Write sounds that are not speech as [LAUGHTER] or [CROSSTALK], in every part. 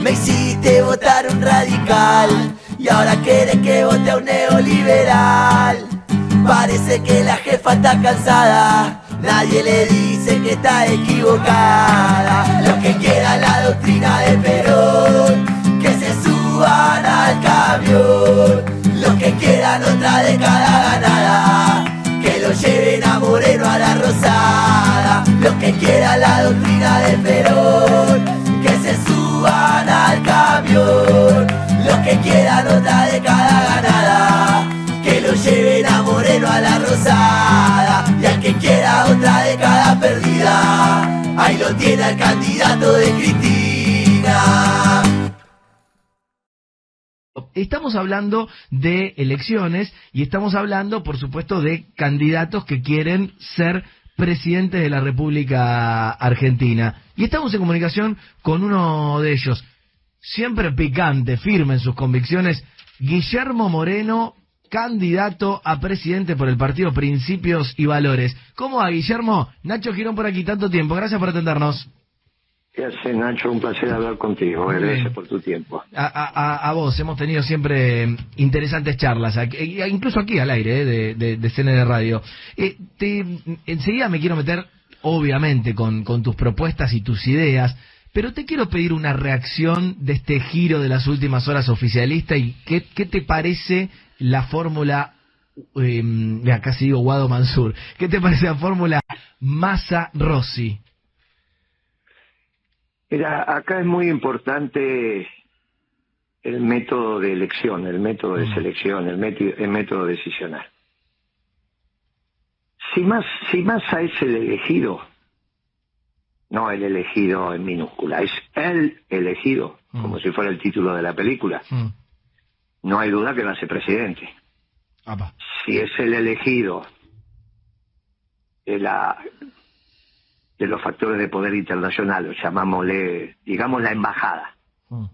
Me hiciste votar un radical y ahora quieres que vote a un neoliberal. Parece que la jefa está cansada, nadie le dice que está equivocada. Los que quieran la doctrina de Perón, que se suban al camión. Los que quieran otra década ganada, década ganada, que lo lleven a Moreno a la Rosada. Y que quiera otra década perdida, ahí lo tiene el candidato de Cristina. Estamos hablando de elecciones y estamos hablando, por supuesto, de candidatos que quieren ser presidentes de la República Argentina. Y estamos en comunicación con uno de ellos, siempre picante, firme en sus convicciones, Guillermo Moreno, candidato a presidente por el partido Principios y Valores. ¿Cómo va, Guillermo? Nacho Girón por aquí tanto tiempo. Gracias por atendernos. ¿Qué hace, Nacho? Un placer hablar contigo. Muy Gracias por tu tiempo. A, a- a vos, hemos tenido siempre eh, interesantes charlas, aquí- e- incluso aquí al aire eh, de, de, de CND Radio. Eh, te- enseguida me quiero meter, obviamente, con, con tus propuestas y tus ideas, pero te quiero pedir una reacción de este giro de las últimas horas oficialista y qué, qué te parece la fórmula, eh, mira, casi digo Guado Mansur, ¿qué te parece la fórmula Massa-Rossi? Mira, acá es muy importante el método de elección, el método de Mm. selección, el, meti- el método decisional. Si más, si Massa es el elegido, no el elegido en minúscula, es el elegido, Mm. como si fuera el título de la película, Mm. no hay duda que va a ser presidente. Apa. si es el elegido de la de los factores de poder internacional, o llamámosle, digamos la embajada, Mm.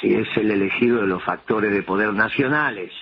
si es el elegido de los factores de poder nacionales,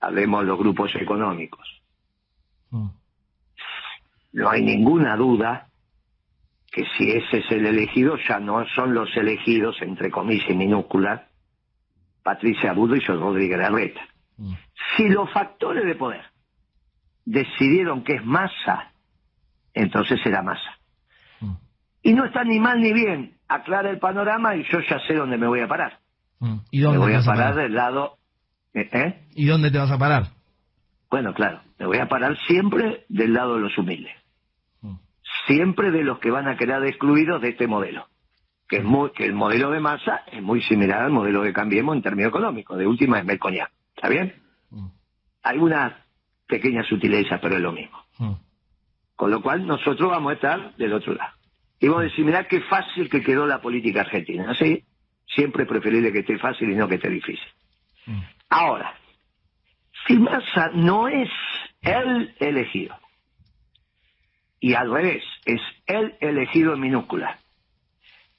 hablemos los grupos económicos, no hay ninguna duda que si ese es el elegido, ya no son los elegidos, entre comillas y minúsculas, Patricia Budo y José Rodríguez Larreta. Mm. Si los factores de poder decidieron que es masa, entonces será masa. Mm. Y no está ni mal ni bien. Aclara el panorama y yo ya sé dónde me voy a parar. Mm. ¿Y Me voy te a vas a parar parar? del lado... ¿eh? ¿Y dónde te vas a parar? Bueno, claro, me voy a parar siempre del lado de los humildes. Siempre de los que van a quedar excluidos de este modelo. Que, es muy, que el modelo de masa es muy similar al modelo de Cambiemos en términos económicos. De última es Melcoñá. ¿Está bien? Mm. Algunas pequeñas sutilezas, pero es lo mismo. Mm. Con lo cual nosotros vamos a estar del otro lado. Y vamos a decir, mirá qué fácil que quedó la política argentina. Así, siempre es preferible que esté fácil y no que esté difícil. Mm. Ahora, si Massa no es el elegido, y al revés, es el elegido en minúscula,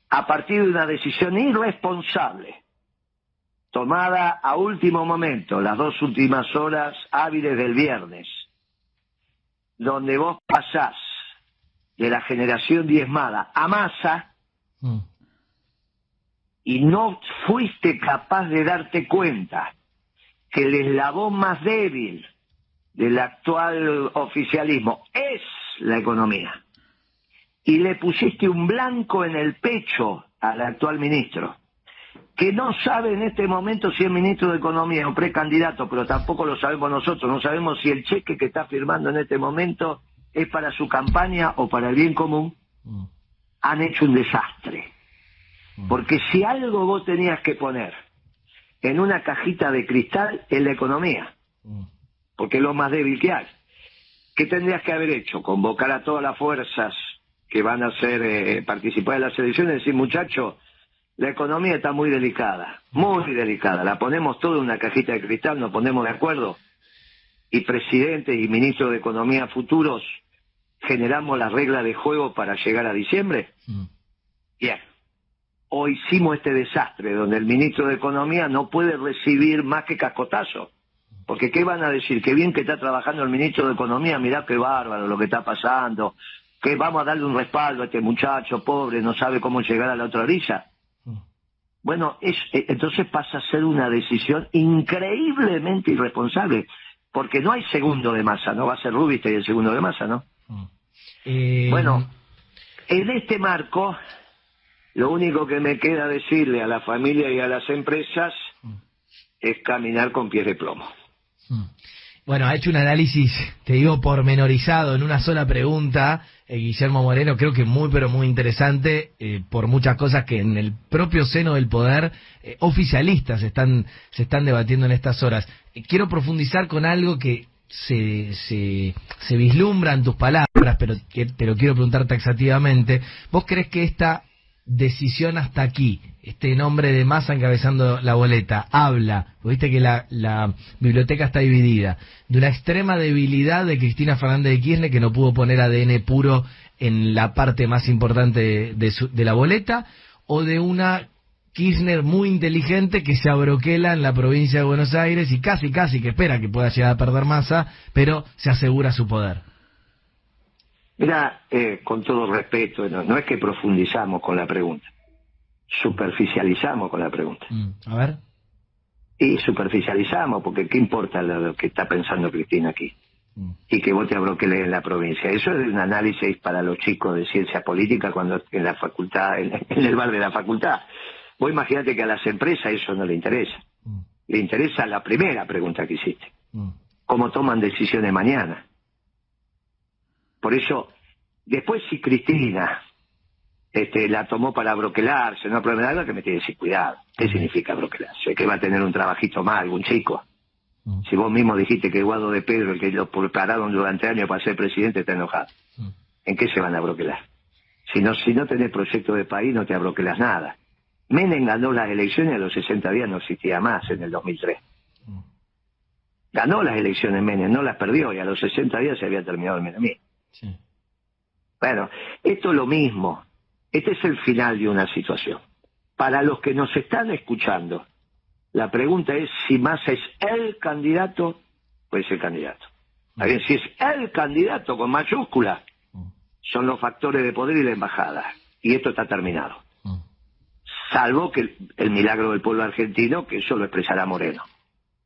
a partir de una decisión irresponsable, tomada a último momento, las dos últimas horas hábiles del viernes, donde vos pasás de la generación diezmada a masa Mm. y no fuiste capaz de darte cuenta que el eslabón más débil del actual oficialismo es la economía y le pusiste un blanco en el pecho al actual ministro que no sabe en este momento si es ministro de Economía o precandidato, pero tampoco lo sabemos nosotros, no sabemos si el cheque que está firmando en este momento es para su campaña o para el bien común, Mm. han hecho un desastre. Porque si algo vos tenías que poner en una cajita de cristal es la economía, Mm. porque es lo más débil que hay. ¿Qué tendrías que haber hecho? Convocar a todas las fuerzas que van a ser eh, participar en las elecciones y decir, muchachos, la economía está muy delicada, muy delicada. La ponemos toda en una cajita de cristal, nos ponemos de acuerdo y presidente y ministro de Economía futuros generamos las reglas de juego para llegar a diciembre. Mm. Bien. O hicimos este desastre donde el ministro de Economía no puede recibir más que cascotazo. Porque ¿qué van a decir? Que bien que está trabajando el ministro de Economía, mirá qué bárbaro lo que está pasando, que vamos a darle un respaldo a este muchacho pobre, no sabe cómo llegar a la otra orilla. Mm. Bueno, es, eh, entonces pasa a ser una decisión increíblemente irresponsable, porque no hay segundo de masa, no va a ser Rubiste y el segundo de masa, ¿no? Mm. Eh, Bueno, en este marco, lo único que me queda decirle a la familia y a las empresas es caminar con pies de plomo. Mm. Bueno, ha hecho un análisis, te digo, pormenorizado en una sola pregunta, eh, Guillermo Moreno, creo que muy, pero muy interesante, eh, por muchas cosas que en el propio seno del poder eh, oficialistas se están, se están debatiendo en estas horas. Quiero profundizar con algo que se, se, se tus palabras, pero te lo quiero preguntar taxativamente. ¿Vos crees que esta decisión hasta aquí, este nombre de Massa encabezando la boleta, habla, viste que la, la biblioteca está dividida, de una extrema debilidad de Cristina Fernández de Kirchner que no pudo poner ADN puro en la parte más importante de, de su- de la boleta, o de una Kirchner muy inteligente que se abroquela en la provincia de Buenos Aires y casi, casi que espera que pueda llegar a perder masa, pero se asegura su poder. Mira, eh, con todo respeto, no, no es que profundizamos con la pregunta, superficializamos con la pregunta. Mm, A ver. Y superficializamos, porque ¿qué importa lo, que está pensando Cristina aquí? Mm. Y que vote a broquele en la provincia. Eso es un análisis para los chicos de ciencia política cuando en la facultad, en, en el bar de la facultad. Vos imagínate que a las empresas eso no le interesa. Mm, Le interesa la primera pregunta que hiciste. cómo toman decisiones mañana. Por eso, después si Cristina este, la tomó para broquelarse, no problema nada, que me tiene que decir cuidado. ¿Qué significa broquelarse? Que va a tener un trabajito más, algún chico. mm, Si vos mismo dijiste que Guado de Pedro, el que lo prepararon durante años para ser presidente, está enojado. mm. ¿En qué se van a broquelar? Si no, si no tenés proyecto de país, no te abroquelas nada. Menem ganó las elecciones a los 60 días, no existía más en el 2003. Mm. Ganó las elecciones Menem, no las perdió y a los 60 días se había terminado el menemismo. Sí. Bueno, esto es lo mismo. Este es el final de una situación. Para los que nos están escuchando, la pregunta es si Massa es el candidato o es el candidato. Bien, si es el candidato con mayúscula, Mm, son los factores de poder y la embajada. Y esto está terminado. mm. Salvo que el, el milagro del pueblo argentino, que eso lo expresará Moreno.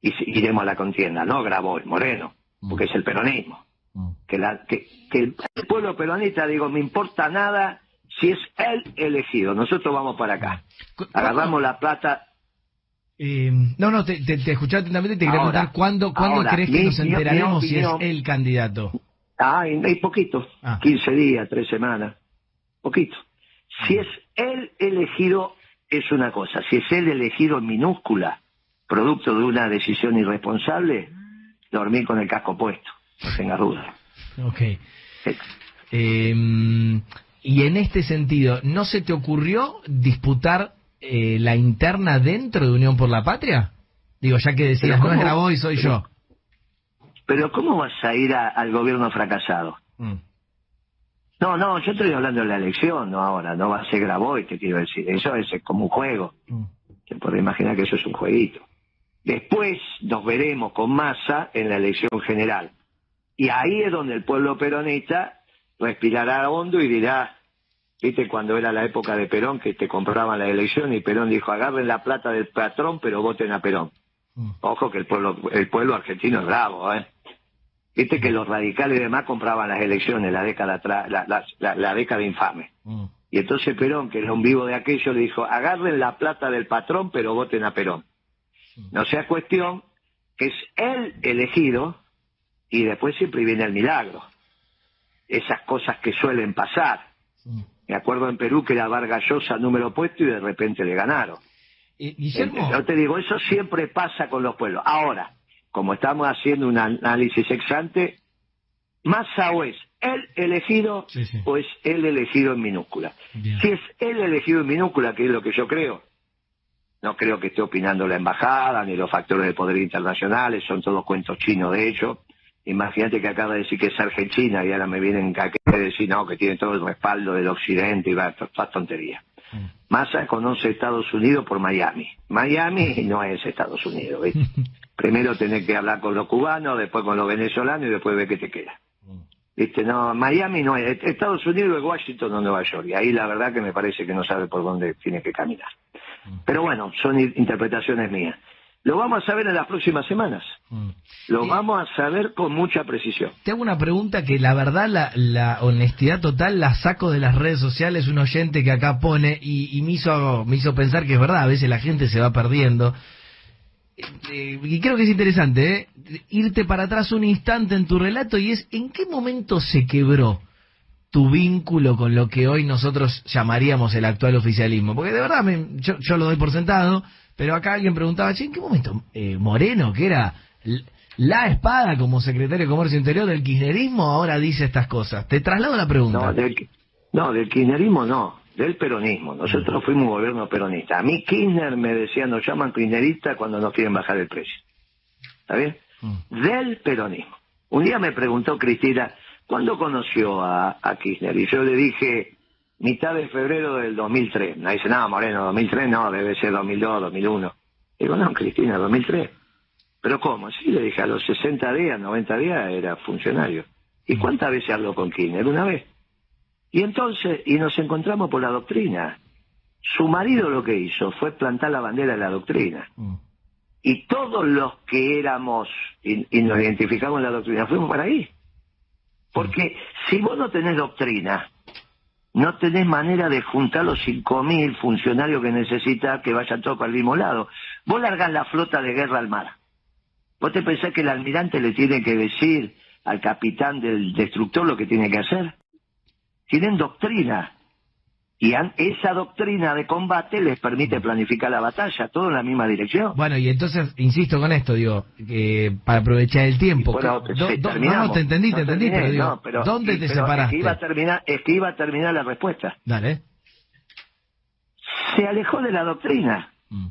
Y si- iremos a la contienda, no Grabois, Moreno, porque es el peronismo. Que, la, que, que el, el pueblo peronista, digo, me importa nada si es él elegido. Nosotros vamos para acá. Agarramos la plata. Eh, no, no, te, te, te escuché atentamente y te quería preguntar cuándo, ¿cuándo ahora, crees que mi- nos mi enteraremos si es el candidato? Ah, hay, hay poquito, Ah. 15 días, 3 semanas. Poquito. Si es él elegido, es una cosa. Si es él elegido en minúscula, producto de una decisión irresponsable, dormir con el casco puesto. No tenga duda. Ok. Eh, y en este sentido, ¿no se te ocurrió disputar eh, la interna dentro de Unión por la Patria? Digo, ya que decías, no es. Grabois, soy yo. Pero ¿cómo vas a ir a- al gobierno fracasado? Mm, No, no, yo estoy hablando de la elección, no ahora, no va a ser Grabois, te quiero decir. Eso es como un juego. mm, Se puede imaginar que eso es un jueguito. Después nos veremos con masa en la elección general. Y ahí es donde el pueblo peronista respirará hondo y dirá, viste cuando era la época de Perón que te compraban la elección y Perón dijo, agarren la plata del patrón pero voten a Perón. mm, Ojo que el pueblo, el pueblo argentino es bravo, ¿eh? Viste que los radicales y demás compraban las elecciones la década atrás, la, la- la- la década infame. mm, Y entonces Perón, que era un vivo de aquello, le dijo, agarren la plata del patrón, pero voten a Perón. No sea cuestión que es él elegido y después siempre viene el milagro. Esas cosas que suelen pasar. Me acuerdo en Perú que era Vargas Llosa número puesto y de repente le ganaron. Eh, Guillermo, Yo te digo, eso siempre pasa con los pueblos. Ahora, como estamos haciendo un análisis exante, Massa o es el elegido Sí, sí. o es el elegido en minúscula. Bien. Si es el elegido en minúscula, que es lo que yo creo, no creo que esté opinando la embajada ni los factores de poder internacionales, son todos cuentos chinos de hecho. Imagínate que acaba de decir que es Argentina y ahora me vienen a decir no, que tiene todo el respaldo del occidente y va, toda tontería. Mm. Massa conoce Estados Unidos por Miami. Miami no es Estados Unidos. ¿viste? [LAUGHS] Primero tenés que hablar con los cubanos, después con los venezolanos y después ver qué te queda. Mm. ¿Viste? No, Miami no es. Estados Unidos es Washington o Nueva York. Y ahí la verdad que me parece que no sabe por dónde tiene que caminar. Pero bueno, son interpretaciones mías. Lo vamos a saber en las próximas semanas. Mm. Lo vamos a saber con mucha precisión. Te hago una pregunta que la verdad, la, honestidad total la saco de las redes sociales, un oyente que acá pone y, me, hizo, me hizo pensar que es verdad, a veces la gente se va perdiendo. Eh, y creo que es interesante, ¿eh? irte para atrás un instante en tu relato y es, ¿en qué momento se quebró tu vínculo con lo que hoy nosotros llamaríamos el actual oficialismo? Porque de verdad, yo, yo lo doy por sentado, pero acá alguien preguntaba, ¿en qué momento eh, Moreno, que era la espada como secretario de Comercio Interior del kirchnerismo, ahora dice estas cosas? Te traslado la pregunta. No, del, no, del kirchnerismo no, del peronismo. Nosotros fuimos un gobierno peronista. A mí Kirchner me decía, nos llaman kirchnerista cuando nos quieren bajar el precio. ¿Está bien? Mm. Del peronismo. Un día me preguntó Cristina, ¿cuándo conoció a, a Kirchner? Y yo le dije, mitad de febrero del 2003. Me dice, no, Moreno, 2003 no, debe ser 2002, 2001. Digo, no, Cristina, 2003. ¿Pero cómo? Sí, le dije, a los 60 días, 90 días era funcionario. ¿Y cuántas veces habló con Kirchner? Una vez. Y entonces, y nos encontramos por la doctrina. Su marido lo que hizo fue plantar la bandera de la doctrina. Mm. Y todos los que éramos y, y, nos identificamos en la doctrina fuimos para ahí. Porque si vos no tenés doctrina, no tenés manera de juntar los 5.000 funcionarios que necesitas que vayan todos para el mismo lado. Vos largás la flota de guerra al mar. ¿Vos te pensás que el almirante le tiene que decir al capitán del destructor lo que tiene que hacer? Tienen doctrina. Y esa doctrina de combate les permite planificar la batalla, todo en la misma dirección. Bueno, y entonces, insisto con esto, digo, para aprovechar el tiempo. no, no, te entendí, te entendí, pero digo, ¿dónde te separaste? Es que, iba a terminar, es que iba a terminar la respuesta. Dale. Se alejó de la doctrina. Mm.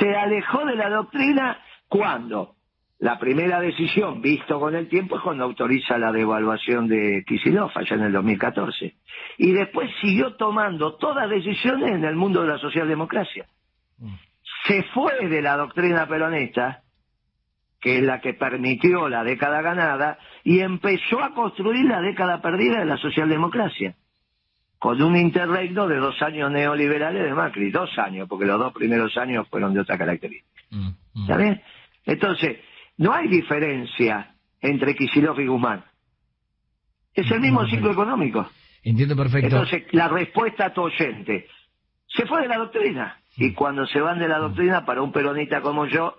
Se alejó de la doctrina cuando la primera decisión, visto con el tiempo, es cuando autoriza la devaluación de Kisilov allá en el 2014. Y después siguió tomando todas decisiones en el mundo de la socialdemocracia. Se fue de la doctrina peronista, que es la que permitió la década ganada, y empezó a construir la década perdida de la socialdemocracia. Con un interregno de dos años neoliberales de Macri, dos años, porque los dos primeros años fueron de otra característica. Mm, mm. ¿Sabes? Entonces, no hay diferencia entre Kicillof y Guzmán. Es el mismo ciclo económico. Entiendo perfecto. Entonces, la respuesta a tu oyente, se fue de la doctrina. Y cuando se van de la doctrina, para un peronista como yo,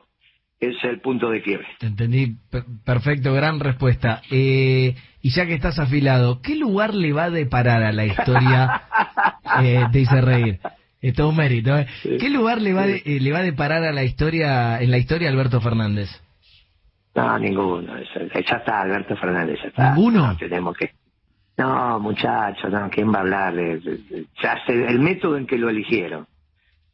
es el punto de quiebre. Te entendí perfecto, gran respuesta. Eh, y ya que estás afilado, ¿qué lugar le va a deparar a la historia? [LAUGHS] eh, te hice reír. Es todo un mérito. ¿eh? ¿Qué lugar le va, eh, le va a deparar a la historia, en la historia Alberto Fernández? No, ninguno. Ya está, Alberto Fernández, ya está. ¿Ninguno? No, tenemos que... No, muchachos, no, ¿quién va a hablar? Ya el método en que lo eligieron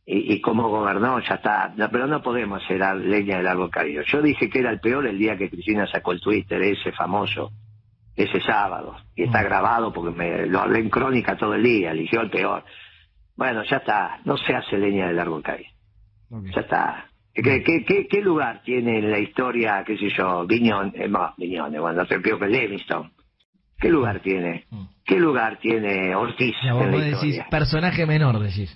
y, y cómo gobernó, ya está. pero no podemos hacer leña del árbol caído. Yo dije que era el peor el día que Cristina sacó el Twitter, ese famoso, ese sábado. Y está mm. grabado porque me lo hablé en crónica todo el día, eligió el peor. Bueno, ya está. No se hace leña del árbol caído. Ya está. ¿Qué, qué, lugar tiene en la historia, qué sé yo, Viñón, eh, Viñón, cuando se peor que Livingston? ¿Qué lugar tiene? Mm. ¿Qué lugar tiene Ortiz en la decís, personaje menor, decís.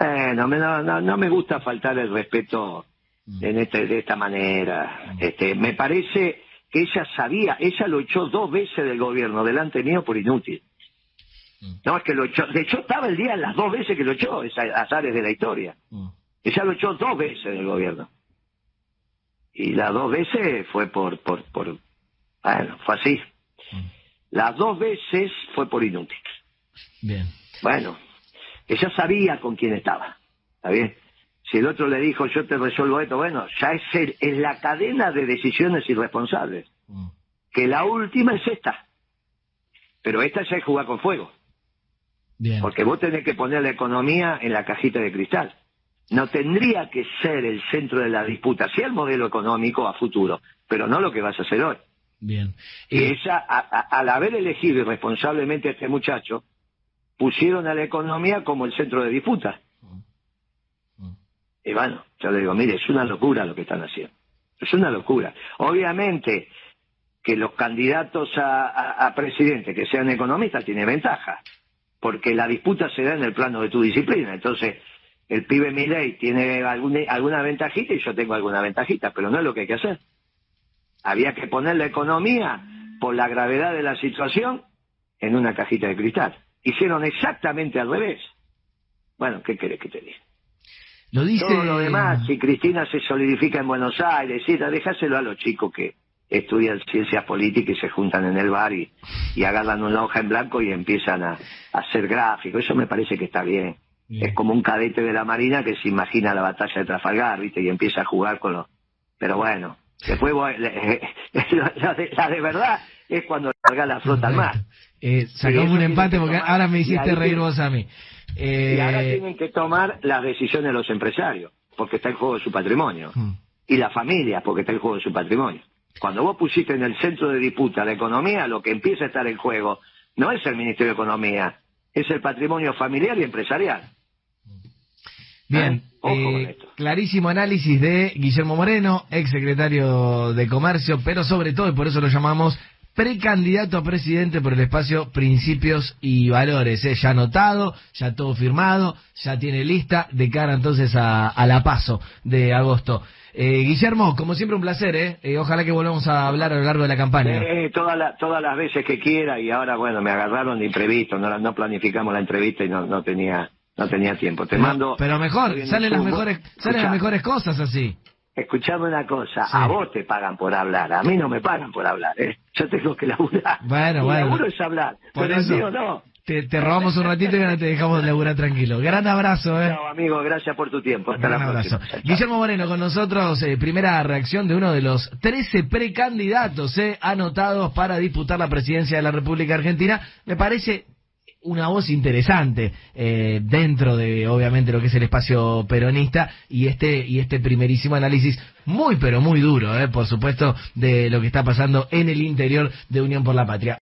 Eh, no, no, no, me gusta faltar el respeto mm. en este, de esta manera. Mm. Este, me parece que ella sabía, ella lo echó dos veces del gobierno delante mío por inútil. No, es que lo echó, de hecho estaba el día las dos veces que lo echó, es azares de la historia. Ella lo echó dos veces del gobierno. Y las dos veces fue por, por, por, bueno, fue así. Las dos veces fue por inútil. Bien. Bueno, ella sabía con quién estaba. ¿Está bien? Si el otro le dijo, yo te resuelvo esto, bueno, ya es, el, es la cadena de decisiones irresponsables. Mm. Que la última es esta. Pero esta ya es jugar con fuego. Bien. Porque vos tenés que poner la economía en la cajita de cristal no tendría que ser el centro de la disputa, sí el modelo económico a futuro, pero no lo que vas a hacer hoy. Bien. Y eh, ella, al haber elegido irresponsablemente a este muchacho, pusieron a la economía como el centro de disputa. Mm. Mm. Y bueno, yo le digo, mire, es una locura lo que están haciendo. Es una locura. Obviamente que los candidatos a, a presidente que sean economistas tienen ventaja. porque la disputa se da en el plano de tu disciplina. Entonces, el pibe Milei tiene alguna, alguna ventajita y yo tengo alguna ventajita, pero no es lo que hay que hacer. Había que poner la economía, por la gravedad de la situación, en una cajita de cristal. Hicieron exactamente al revés. Bueno, ¿qué querés que te diga? Lo dice... Todo lo demás, si Cristina se solidifica en Buenos Aires, déjaselo a los chicos que estudian ciencias políticas y se juntan en el bar y, y agarran una hoja en blanco y empiezan a, hacer gráficos. Eso me parece que está bien. Es como un cadete de la Marina que se imagina la batalla de Trafalgar, ¿viste? Y empieza a jugar con los... Pero bueno, después [LAUGHS] la, de, verdad es cuando larga la flota al mar. Eh, sacamos un empate porque ahora me hiciste reír vos a mí. Y ahora eh, tienen que tomar las decisiones los empresarios, porque está en juego su patrimonio. Hmm. Y la familia, porque está en juego su patrimonio. Cuando vos pusiste en el centro de disputa la economía, lo que empieza a estar en juego no es el Ministerio de Economía, es el patrimonio familiar y empresarial. Bien, ¿Eh? Eh, clarísimo análisis de Guillermo Moreno, ex secretario de Comercio, pero sobre todo, y por eso lo llamamos precandidato a presidente por el espacio Principios y Valores. ¿eh? Ya anotado, ya todo firmado, ya tiene lista de cara entonces a, la paso de agosto. Eh, Guillermo, como siempre un placer, ¿eh? ¿eh? Ojalá que volvamos a hablar a lo largo de la campaña. Eh, todas, todas las veces que quiera y ahora, bueno, me agarraron de imprevisto, no, no planificamos la entrevista y no, no tenía no tenía tiempo. Te mando... Pero mejor, salen las mejores, salen las mejores cosas así. Escuchame una cosa, a vos te pagan por hablar, a mí no me pagan por hablar, ¿eh? Yo tengo que laburar. Bueno, Mi bueno. laburo es hablar, por eso, no. Te, te, robamos un ratito y ahora te dejamos laburar tranquilo. Gran abrazo, ¿eh? Chao, amigo, gracias por tu tiempo. Hasta Gran la abrazo. Guillermo Moreno con nosotros, eh, primera reacción de uno de los 13 precandidatos eh, anotados para disputar la presidencia de la República Argentina. Me parece una voz interesante eh, dentro de obviamente lo que es el espacio peronista y este y este primerísimo análisis muy pero muy duro eh, por supuesto de lo que está pasando en el interior de Unión por la Patria